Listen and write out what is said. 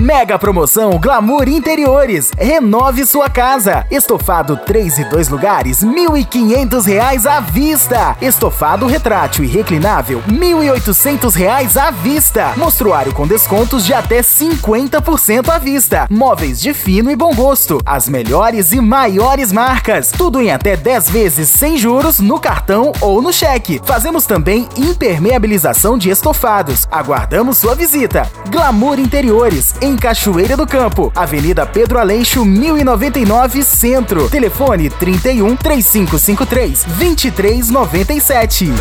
Mega promoção Glamour Interiores. Renove sua casa. Estofado 3 e 2 lugares, R$ 1.500 à vista. Estofado retrátil e reclinável, R$ 1.800 à vista. Mostruário com descontos de até 50% à vista. Móveis de fino e bom gosto. As melhores e maiores marcas. Tudo em até 10 vezes sem juros no cartão ou no cheque. Fazemos também impermeabilização de estofados. Aguardamos sua visita. Glamour Interiores, em Cachoeira do Campo, Avenida Pedro Aleixo, 1099 Centro. Telefone 31 3553 2397.